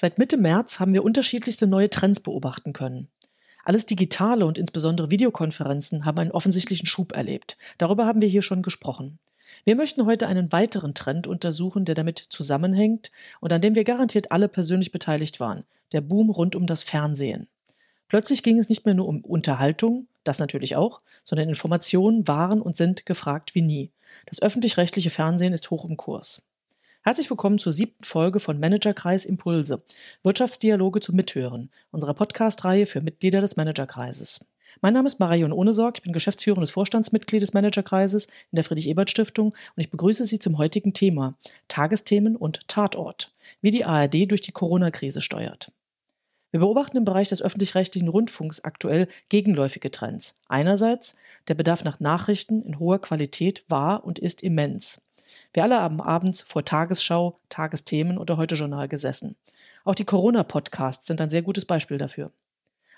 Seit Mitte März haben wir unterschiedlichste neue Trends beobachten können. Alles Digitale und insbesondere Videokonferenzen haben einen offensichtlichen Schub erlebt. Darüber haben wir hier schon gesprochen. Wir möchten heute einen weiteren Trend untersuchen, der damit zusammenhängt und an dem wir garantiert alle persönlich beteiligt waren. Der Boom rund um das Fernsehen. Plötzlich ging es nicht mehr nur um Unterhaltung, das natürlich auch, sondern Informationen waren und sind gefragt wie nie. Das öffentlich-rechtliche Fernsehen ist hoch im Kurs. Herzlich willkommen zur siebten Folge von Managerkreis Impulse, Wirtschaftsdialoge zum Mithören, unserer Podcast-Reihe für Mitglieder des Managerkreises. Mein Name ist Marion Ohnesorg, ich bin geschäftsführendes Vorstandsmitglied des Managerkreises in der Friedrich-Ebert-Stiftung und ich begrüße Sie zum heutigen Thema Tagesthemen und Tatort, wie die ARD durch die Corona-Krise steuert. Wir beobachten im Bereich des öffentlich-rechtlichen Rundfunks aktuell gegenläufige Trends. Einerseits, der Bedarf nach Nachrichten in hoher Qualität war und ist immens. Wir alle haben abends vor Tagesschau, Tagesthemen oder Heute-Journal gesessen. Auch die Corona-Podcasts sind ein sehr gutes Beispiel dafür.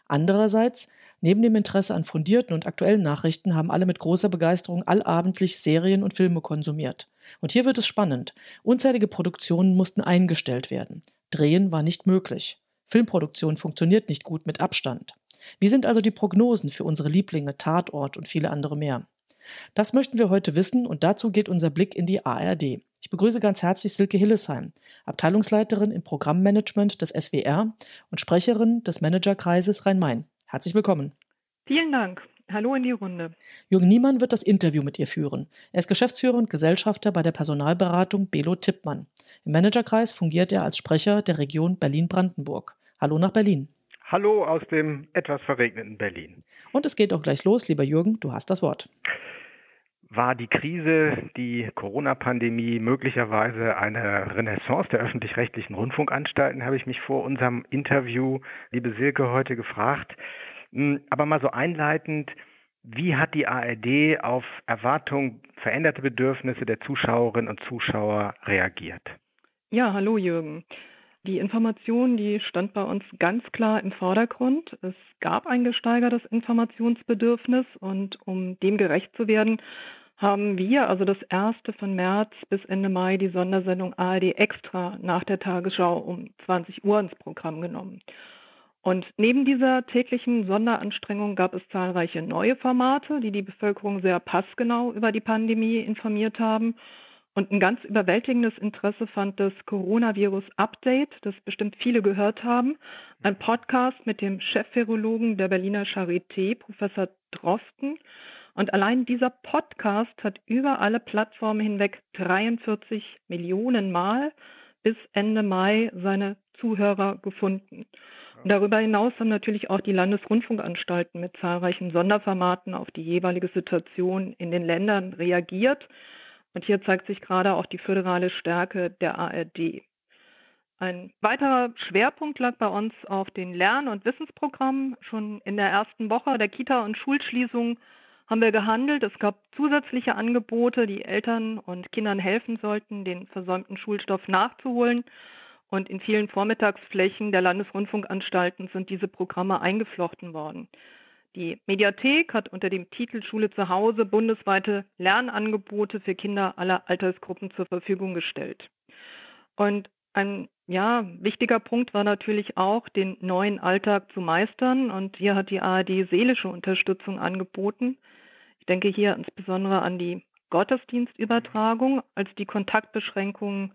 Andererseits, neben dem Interesse an fundierten und aktuellen Nachrichten haben alle mit großer Begeisterung allabendlich Serien und Filme konsumiert. Und hier wird es spannend. Unzählige Produktionen mussten eingestellt werden. Drehen war nicht möglich. Filmproduktion funktioniert nicht gut mit Abstand. Wie sind also die Prognosen für unsere Lieblinge, Tatort und viele andere mehr? Das möchten wir heute wissen und dazu geht unser Blick in die ARD. Ich begrüße ganz herzlich Silke Hillesheim, Abteilungsleiterin im Programmmanagement des SWR und Sprecherin des Managerkreises Rhein-Main. Herzlich willkommen. Vielen Dank. Hallo in die Runde. Jürgen Niemann wird das Interview mit ihr führen. Er ist Geschäftsführer und Gesellschafter bei der Personalberatung Belo Tippmann. Im Managerkreis fungiert er als Sprecher der Region Berlin-Brandenburg. Hallo nach Berlin. Hallo aus dem etwas verregneten Berlin. Und es geht auch gleich los, lieber Jürgen, du hast das Wort. War die Krise, die Corona-Pandemie möglicherweise eine Renaissance der öffentlich-rechtlichen Rundfunkanstalten, habe ich mich vor unserem Interview, liebe Silke, heute gefragt. Hm, aber mal so einleitend, wie hat die ARD auf Erwartungen, veränderte Bedürfnisse der Zuschauerinnen und Zuschauer reagiert? Ja, hallo Jürgen. Die Information, die stand bei uns ganz klar im Vordergrund. Es gab ein gesteigertes Informationsbedürfnis und um dem gerecht zu werden, haben wir, also das erste von März bis Ende Mai, die Sondersendung ARD Extra nach der Tagesschau um 20 Uhr ins Programm genommen. Und neben dieser täglichen Sonderanstrengung gab es zahlreiche neue Formate, die die Bevölkerung sehr passgenau über die Pandemie informiert haben. Und ein ganz überwältigendes Interesse fand das Coronavirus Update, das bestimmt viele gehört haben. Ein Podcast mit dem Chefvirologen der Berliner Charité, Professor Drosten. Und allein dieser Podcast hat über alle Plattformen hinweg 43 Millionen Mal bis Ende Mai seine Zuhörer gefunden. Darüber hinaus haben natürlich auch die Landesrundfunkanstalten mit zahlreichen Sonderformaten auf die jeweilige Situation in den Ländern reagiert. Und hier zeigt sich gerade auch die föderale Stärke der ARD. Ein weiterer Schwerpunkt lag bei uns auf den Lern- und Wissensprogrammen. Schon in der ersten Woche der Kita- und Schulschließung haben wir gehandelt. Es gab zusätzliche Angebote, die Eltern und Kindern helfen sollten, den versäumten Schulstoff nachzuholen. Und in vielen Vormittagsflächen der Landesrundfunkanstalten sind diese Programme eingeflochten worden. Die Mediathek hat unter dem Titel Schule zu Hause bundesweite Lernangebote für Kinder aller Altersgruppen zur Verfügung gestellt. Und ein ja, wichtiger Punkt war natürlich auch, den neuen Alltag zu meistern. Und hier hat die ARD seelische Unterstützung angeboten. Ich denke hier insbesondere an die Gottesdienstübertragung, als die Kontaktbeschränkungen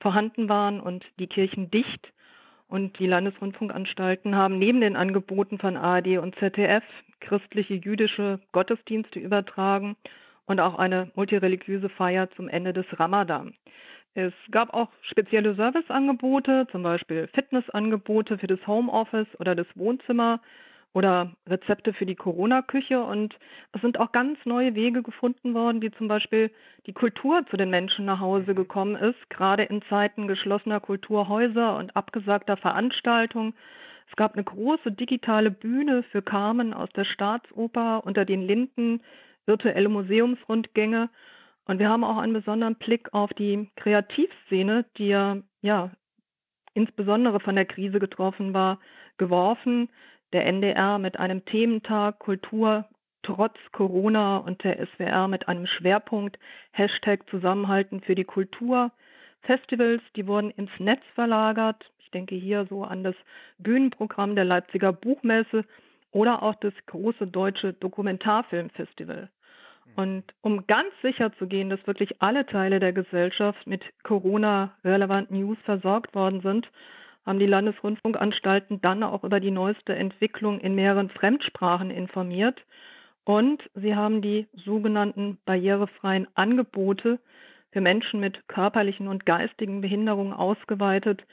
vorhanden waren und die Kirchen dicht und die Landesrundfunkanstalten haben neben den Angeboten von ARD und ZDF christliche jüdische Gottesdienste übertragen und auch eine multireligiöse Feier zum Ende des Ramadan. Es gab auch spezielle Serviceangebote, zum Beispiel Fitnessangebote für das Homeoffice oder das Wohnzimmer oder Rezepte für die Corona-Küche. Und es sind auch ganz neue Wege gefunden worden, wie zum Beispiel die Kultur zu den Menschen nach Hause gekommen ist, gerade in Zeiten geschlossener Kulturhäuser und abgesagter Veranstaltungen. Es gab eine große digitale Bühne für Carmen aus der Staatsoper unter den Linden, virtuelle Museumsrundgänge. Und wir haben auch einen besonderen Blick auf die Kreativszene, die ja, ja insbesondere von der Krise getroffen war, geworfen der NDR mit einem Thementag Kultur trotz Corona und der SWR mit einem Schwerpunkt Hashtag Zusammenhalten für die Kultur. Festivals, die wurden ins Netz verlagert. Ich denke hier so an das Bühnenprogramm der Leipziger Buchmesse oder auch das große deutsche Dokumentarfilmfestival. Und um ganz sicher zu gehen, dass wirklich alle Teile der Gesellschaft mit Corona-relevanten News versorgt worden sind, haben die Landesrundfunkanstalten dann auch über die neueste Entwicklung in mehreren Fremdsprachen informiert. Und sie haben die sogenannten barrierefreien Angebote für Menschen mit körperlichen und geistigen Behinderungen ausgeweitet.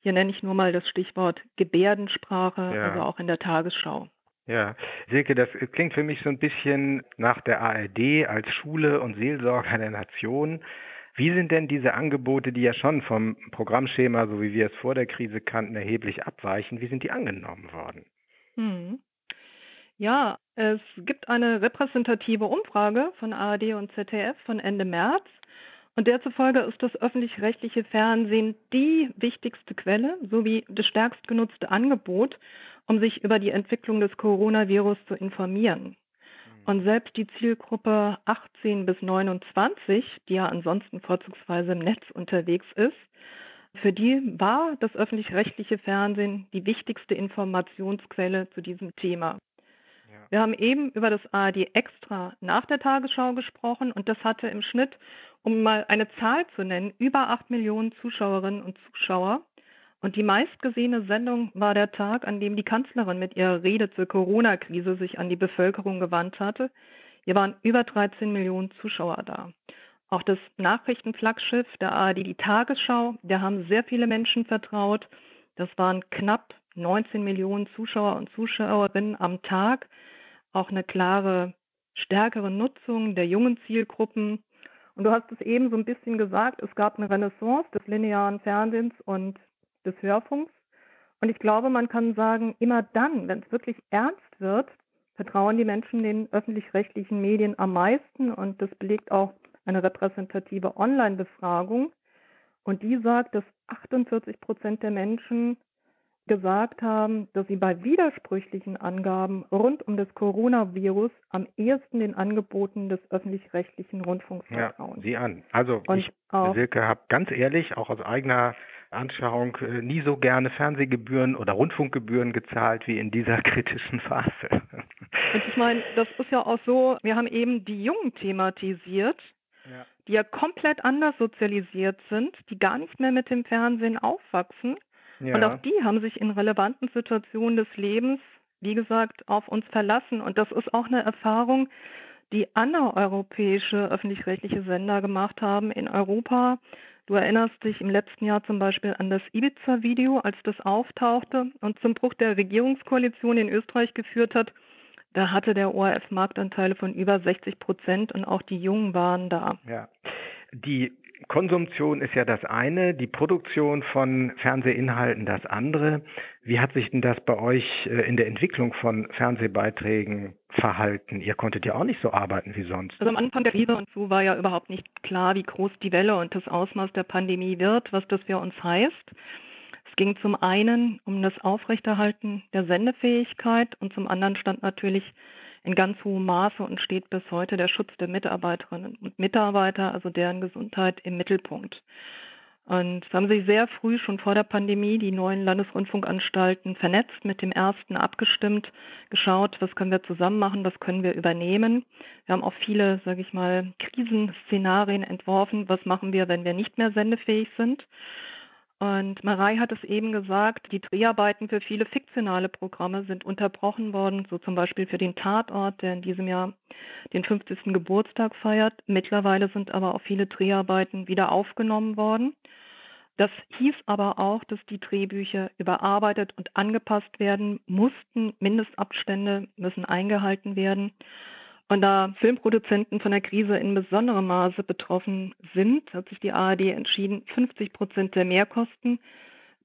Hier nenne ich nur mal das Stichwort Gebärdensprache, ja. also auch in der Tagesschau. Ja, Silke, das klingt für mich so ein bisschen nach der ARD als Schule und Seelsorger der Nation. Wie sind denn diese Angebote, die ja schon vom Programmschema, so wie wir es vor der Krise kannten, erheblich abweichen, wie sind die angenommen worden? Hm. Ja, es gibt eine repräsentative Umfrage von ARD und ZDF von Ende März. Und der zufolge ist das öffentlich-rechtliche Fernsehen die wichtigste Quelle sowie das stärkst genutzte Angebot, um sich über die Entwicklung des Coronavirus zu informieren. Mhm. Und selbst die Zielgruppe 18 bis 29, die ja ansonsten vorzugsweise im Netz unterwegs ist, für die war das öffentlich-rechtliche Fernsehen die wichtigste Informationsquelle zu diesem Thema. Wir haben eben über das ARD Extra nach der Tagesschau gesprochen und das hatte im Schnitt, um mal eine Zahl zu nennen, über acht Millionen Zuschauerinnen und Zuschauer. Und die meistgesehene Sendung war der Tag, an dem die Kanzlerin mit ihrer Rede zur Corona-Krise sich an die Bevölkerung gewandt hatte. Hier waren über 13 Millionen Zuschauer da. Auch das Nachrichtenflaggschiff der ARD, die Tagesschau, der haben sehr viele Menschen vertraut. Das waren knapp 19 Millionen Zuschauer und Zuschauerinnen am Tag auch eine klare, stärkere Nutzung der jungen Zielgruppen. Und du hast es eben so ein bisschen gesagt, es gab eine Renaissance des linearen Fernsehens und des Hörfunks. Und ich glaube, man kann sagen, immer dann, wenn es wirklich ernst wird, vertrauen die Menschen den öffentlich-rechtlichen Medien am meisten. Und das belegt auch eine repräsentative Online-Befragung. Und die sagt, dass 48 Prozent der Menschen gesagt haben, dass sie bei widersprüchlichen Angaben rund um das Coronavirus am ehesten den Angeboten des öffentlich-rechtlichen Rundfunks vertrauen. Ja, Sie an. Also Und ich, Silke, habe ganz ehrlich, auch aus eigener Anschauung, äh, nie so gerne Fernsehgebühren oder Rundfunkgebühren gezahlt wie in dieser kritischen Phase. Und ich meine, das ist ja auch so, wir haben eben die Jungen thematisiert, ja. die ja komplett anders sozialisiert sind, die gar nicht mehr mit dem Fernsehen aufwachsen ja. Und auch die haben sich in relevanten Situationen des Lebens, wie gesagt, auf uns verlassen. Und das ist auch eine Erfahrung, die andere europäische öffentlich-rechtliche Sender gemacht haben in Europa. Du erinnerst dich im letzten Jahr zum Beispiel an das Ibiza-Video, als das auftauchte und zum Bruch der Regierungskoalition in Österreich geführt hat. Da hatte der ORF Marktanteile von über 60 Prozent und auch die Jungen waren da. Ja. Die Konsumption ist ja das eine, die Produktion von Fernsehinhalten das andere. Wie hat sich denn das bei euch äh, in der Entwicklung von Fernsehbeiträgen verhalten? Ihr konntet ja auch nicht so arbeiten wie sonst. Also am Anfang der Krise und so war ja überhaupt nicht klar, wie groß die Welle und das Ausmaß der Pandemie wird, was das für uns heißt. Es ging zum einen um das Aufrechterhalten der Sendefähigkeit und zum anderen stand natürlich in ganz hohem Maße und steht bis heute der Schutz der Mitarbeiterinnen und Mitarbeiter, also deren Gesundheit im Mittelpunkt. Und es haben sich sehr früh, schon vor der Pandemie, die neuen Landesrundfunkanstalten vernetzt, mit dem ersten abgestimmt, geschaut, was können wir zusammen machen, was können wir übernehmen. Wir haben auch viele, sage ich mal, Krisenszenarien entworfen, was machen wir, wenn wir nicht mehr sendefähig sind. Und Marei hat es eben gesagt, die Dreharbeiten für viele fiktionale Programme sind unterbrochen worden, so zum Beispiel für den Tatort, der in diesem Jahr den 50. Geburtstag feiert. Mittlerweile sind aber auch viele Dreharbeiten wieder aufgenommen worden. Das hieß aber auch, dass die Drehbücher überarbeitet und angepasst werden mussten. Mindestabstände müssen eingehalten werden. Und da Filmproduzenten von der Krise in besonderem Maße betroffen sind, hat sich die ARD entschieden, 50 Prozent der Mehrkosten,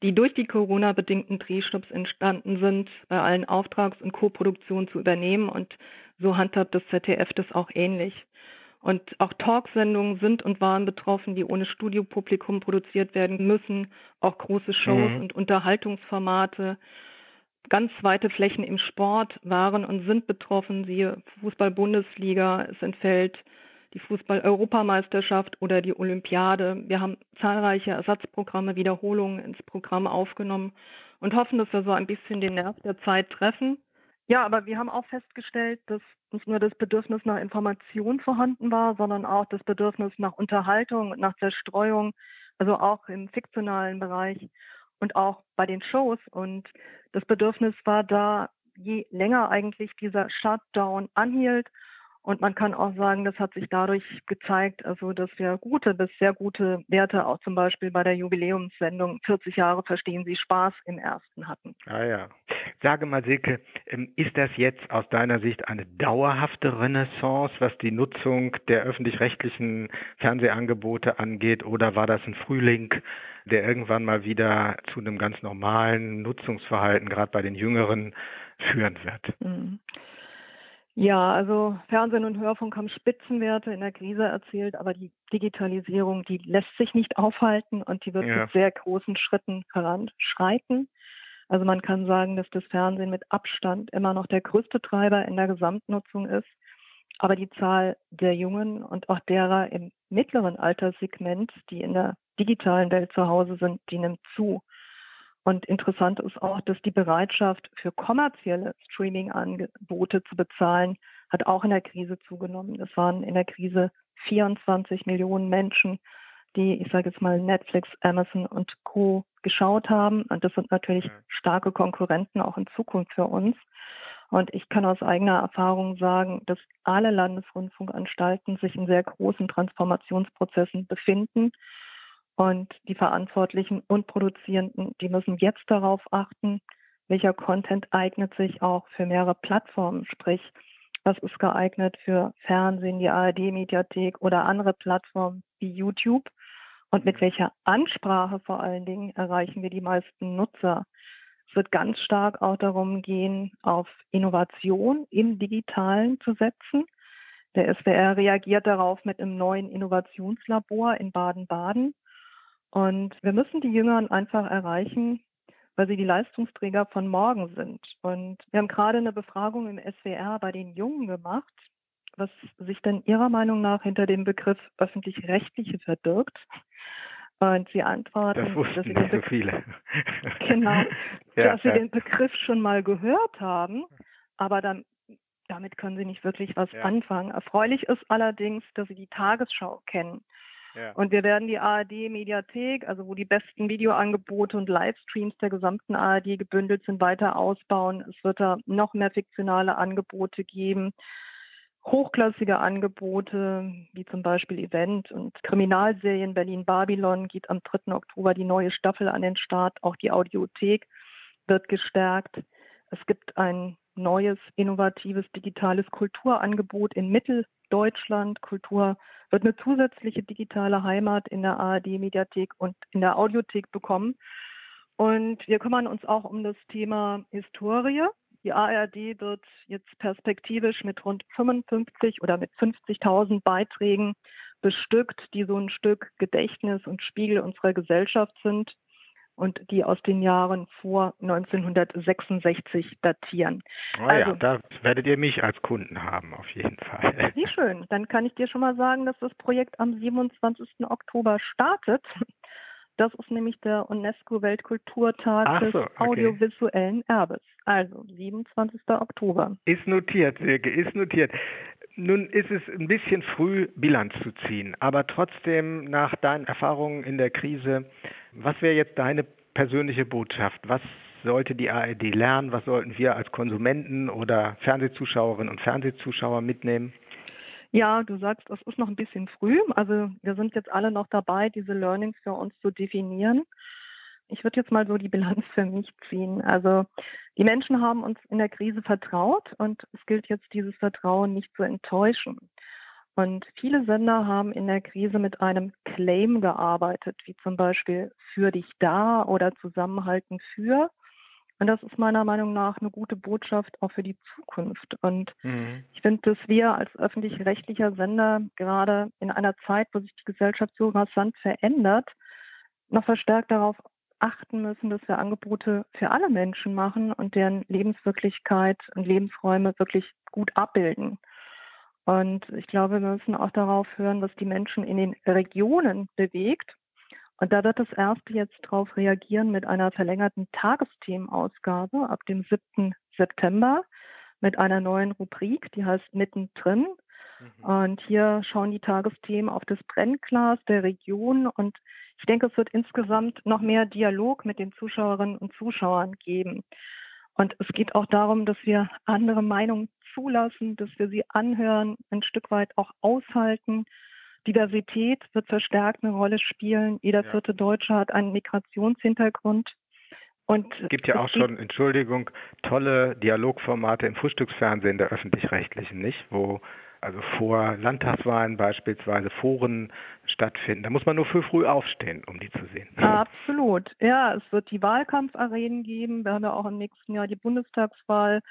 die durch die Corona-bedingten Drehstopps entstanden sind, bei allen Auftrags- und Co-Produktionen zu übernehmen. Und so handhabt das ZDF das auch ähnlich. Und auch Talksendungen sind und waren betroffen, die ohne Studiopublikum produziert werden müssen. Auch große Shows mhm. und Unterhaltungsformate ganz weite Flächen im Sport waren und sind betroffen. Siehe Fußball-Bundesliga, es entfällt die Fußball-Europameisterschaft oder die Olympiade. Wir haben zahlreiche Ersatzprogramme, Wiederholungen ins Programm aufgenommen und hoffen, dass wir so ein bisschen den Nerv der Zeit treffen. Ja, aber wir haben auch festgestellt, dass nicht nur das Bedürfnis nach Information vorhanden war, sondern auch das Bedürfnis nach Unterhaltung nach Zerstreuung, also auch im fiktionalen Bereich und auch bei den Shows. Und das Bedürfnis war da, je länger eigentlich dieser Shutdown anhielt und man kann auch sagen, das hat sich dadurch gezeigt, also dass wir gute bis sehr gute Werte auch zum Beispiel bei der Jubiläumssendung 40 Jahre verstehen Sie Spaß im ersten hatten. Ah ja. Sage mal, Silke, ähm, ist das jetzt aus deiner Sicht eine dauerhafte Renaissance, was die Nutzung der öffentlich-rechtlichen Fernsehangebote angeht, oder war das ein Frühling, der irgendwann mal wieder zu einem ganz normalen Nutzungsverhalten, gerade bei den Jüngeren, führen wird? Mhm. Ja, also Fernsehen und Hörfunk haben Spitzenwerte in der Krise erzielt, aber die Digitalisierung, die lässt sich nicht aufhalten und die wird ja. mit sehr großen Schritten voranschreiten. Also man kann sagen, dass das Fernsehen mit Abstand immer noch der größte Treiber in der Gesamtnutzung ist. Aber die Zahl der Jungen und auch derer im mittleren Alterssegment, die in der digitalen Welt zu Hause sind, die nimmt zu. Und interessant ist auch, dass die Bereitschaft für kommerzielle Streaming-Angebote zu bezahlen, hat auch in der Krise zugenommen. Es waren in der Krise 24 Millionen Menschen, die, ich sage jetzt mal, Netflix, Amazon und Co. geschaut haben. Und das sind natürlich starke Konkurrenten auch in Zukunft für uns. Und ich kann aus eigener Erfahrung sagen, dass alle Landesrundfunkanstalten sich in sehr großen Transformationsprozessen befinden und die Verantwortlichen und Produzierenden, die müssen jetzt darauf achten, welcher Content eignet sich auch für mehrere Plattformen, sprich, was ist geeignet für Fernsehen, die ARD-Mediathek oder andere Plattformen wie YouTube und mit welcher Ansprache vor allen Dingen erreichen wir die meisten Nutzer. Es wird ganz stark auch darum gehen, auf Innovation im Digitalen zu setzen. Der SWR reagiert darauf mit einem neuen Innovationslabor in Baden-Baden und wir müssen die Jüngeren einfach erreichen, weil sie die Leistungsträger von morgen sind. Und wir haben gerade eine Befragung im SWR bei den Jungen gemacht, was sich denn Ihrer Meinung nach hinter dem Begriff öffentlich-rechtliche verbirgt. Und sie antworten, das dass sie den so viele. genau, ja, dass sie den Begriff schon mal gehört haben, aber dann, damit können sie nicht wirklich was ja. anfangen. Erfreulich ist allerdings, dass sie die Tagesschau kennen. Und wir werden die ARD-Mediathek, also wo die besten Videoangebote und Livestreams der gesamten ARD gebündelt sind, weiter ausbauen. Es wird da noch mehr fiktionale Angebote geben hochklassige Angebote, wie zum Beispiel Event und Kriminalserien Berlin Babylon geht am 3. Oktober die neue Staffel an den Start. Auch die Audiothek wird gestärkt. Es gibt ein neues, innovatives digitales Kulturangebot in Mitteldeutschland. Kultur wird eine zusätzliche digitale Heimat in der ARD-Mediathek und in der Audiothek bekommen. Und wir kümmern uns auch um das Thema Historie. Die ARD wird jetzt perspektivisch mit rund 55 oder mit 50.000 Beiträgen bestückt, die so ein Stück Gedächtnis und Spiegel unserer Gesellschaft sind und die aus den Jahren vor 1966 datieren. Oh ja, also, da werdet ihr mich als Kunden haben, auf jeden Fall. Wie schön. Dann kann ich dir schon mal sagen, dass das Projekt am 27. Oktober startet. Das ist nämlich der UNESCO-Weltkulturtag so, des audiovisuellen Erbes. Also 27. Oktober. Ist notiert, Silke, ist notiert. Nun ist es ein bisschen früh, Bilanz zu ziehen, aber trotzdem nach deinen Erfahrungen in der Krise, was wäre jetzt deine persönliche Botschaft? Was sollte die ARD lernen? Was sollten wir als Konsumenten oder Fernsehzuschauerinnen und Fernsehzuschauer mitnehmen? Ja, du sagst, es ist noch ein bisschen früh. Also wir sind jetzt alle noch dabei, diese Learnings für uns zu definieren. Ich würde jetzt mal so die Bilanz für mich ziehen. Also die Menschen haben uns in der Krise vertraut und es gilt jetzt, dieses Vertrauen nicht zu enttäuschen. Und viele Sender haben in der Krise mit einem Claim gearbeitet, wie zum Beispiel für dich da oder zusammenhalten für. Und das ist meiner Meinung nach eine gute Botschaft auch für die Zukunft. Und mhm. ich finde, dass wir als öffentlich-rechtlicher Sender gerade in einer Zeit, wo sich die Gesellschaft so rasant verändert, noch verstärkt darauf achten müssen, dass wir Angebote für alle Menschen machen und deren Lebenswirklichkeit und Lebensräume wirklich gut abbilden. Und ich glaube, wir müssen auch darauf hören, was die Menschen in den Regionen bewegt. Und da wird das erste jetzt darauf reagieren mit einer verlängerten Tagesthemenausgabe ab dem 7. September mit einer neuen Rubrik, die heißt Mittendrin. Mhm. Und hier schauen die Tagesthemen auf das Brennglas der Region. Und ich denke, es wird insgesamt noch mehr Dialog mit den Zuschauerinnen und Zuschauern geben. Und es geht auch darum, dass wir andere Meinungen zulassen, dass wir sie anhören, ein Stück weit auch aushalten. Diversität wird verstärkt eine Rolle spielen. Jeder ja. vierte Deutsche hat einen Migrationshintergrund. Und es gibt ja auch schon, Entschuldigung, tolle Dialogformate im Frühstücksfernsehen der öffentlich-rechtlichen, nicht? Wo also vor Landtagswahlen beispielsweise Foren stattfinden. Da muss man nur für früh aufstehen, um die zu sehen. Absolut. Ja, es wird die Wahlkampfarenen geben. Wir haben ja auch im nächsten Jahr die Bundestagswahl,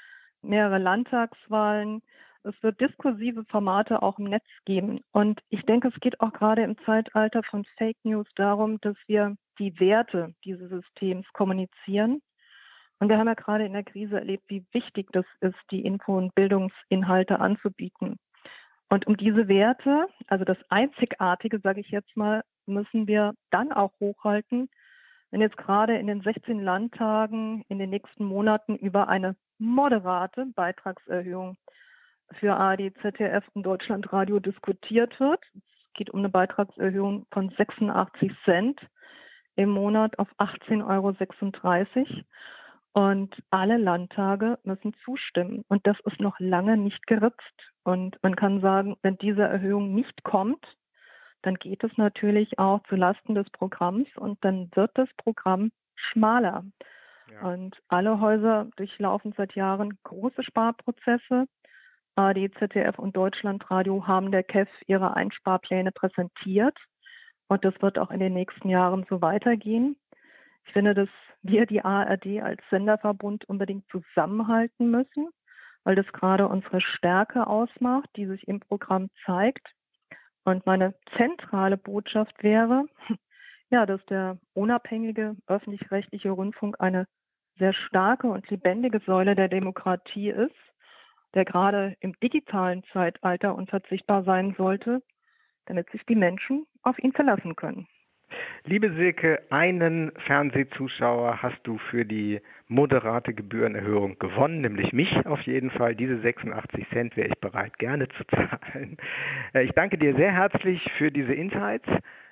mehrere Landtagswahlen. Es wird diskursive Formate auch im Netz geben. Und ich denke, es geht auch gerade im Zeitalter von Fake News darum, dass wir die Werte dieses Systems kommunizieren. Und wir haben ja gerade in der Krise erlebt, wie wichtig das ist, die Info- und Bildungsinhalte anzubieten. Und um diese Werte, also das Einzigartige, sage ich jetzt mal, müssen wir dann auch hochhalten, wenn jetzt gerade in den 16 Landtagen in den nächsten Monaten über eine moderate Beitragserhöhung für ARD, ZDF und Deutschlandradio diskutiert wird. Es geht um eine Beitragserhöhung von 86 Cent im Monat auf 18,36 Euro. Und alle Landtage müssen zustimmen. Und das ist noch lange nicht geritzt. Und man kann sagen, wenn diese Erhöhung nicht kommt, dann geht es natürlich auch zu Lasten des Programms und dann wird das Programm schmaler. Ja. Und alle Häuser durchlaufen seit Jahren große Sparprozesse. ARD, ZDF und Deutschlandradio haben der KEF ihre Einsparpläne präsentiert. Und das wird auch in den nächsten Jahren so weitergehen. Ich finde, dass wir die ARD als Senderverbund unbedingt zusammenhalten müssen, weil das gerade unsere Stärke ausmacht, die sich im Programm zeigt. Und meine zentrale Botschaft wäre, ja, dass der unabhängige öffentlich-rechtliche Rundfunk eine sehr starke und lebendige Säule der Demokratie ist, der gerade im digitalen Zeitalter unverzichtbar sein sollte, damit sich die Menschen auf ihn verlassen können. Liebe Silke, einen Fernsehzuschauer hast du für die moderate Gebührenerhöhung gewonnen, nämlich mich auf jeden Fall. Diese 86 Cent wäre ich bereit, gerne zu zahlen. Äh, ich danke dir sehr herzlich für diese Insights.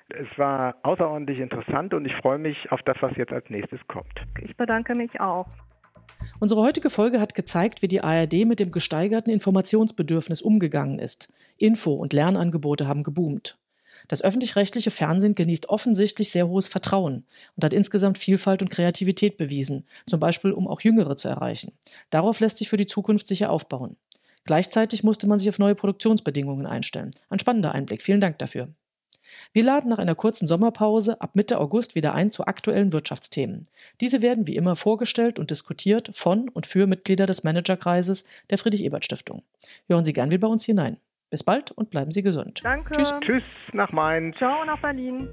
Es war außerordentlich interessant und ich freue mich auf das, was jetzt als nächstes kommt. Ich bedanke mich auch. Unsere heutige Folge hat gezeigt, wie die ARD mit dem gesteigerten Informationsbedürfnis umgegangen ist. Info- und Lernangebote haben geboomt. Das öffentlich-rechtliche Fernsehen genießt offensichtlich sehr hohes Vertrauen und hat insgesamt Vielfalt und Kreativität bewiesen, zum Beispiel um auch Jüngere zu erreichen. Darauf lässt sich für die Zukunft sicher aufbauen. Gleichzeitig musste man sich auf neue Produktionsbedingungen einstellen. Ein spannender Einblick. Vielen Dank dafür. Wir laden nach einer kurzen Sommerpause ab Mitte August wieder ein zu aktuellen Wirtschaftsthemen. Diese werden wie immer vorgestellt und diskutiert von und für Mitglieder des Managerkreises der Friedrich-Ebert-Stiftung. Hören Sie gern wieder bei uns hinein. Bis bald und bleiben Sie gesund. Danke. Tschüss. Tschüss nach Main. Ciao nach Berlin.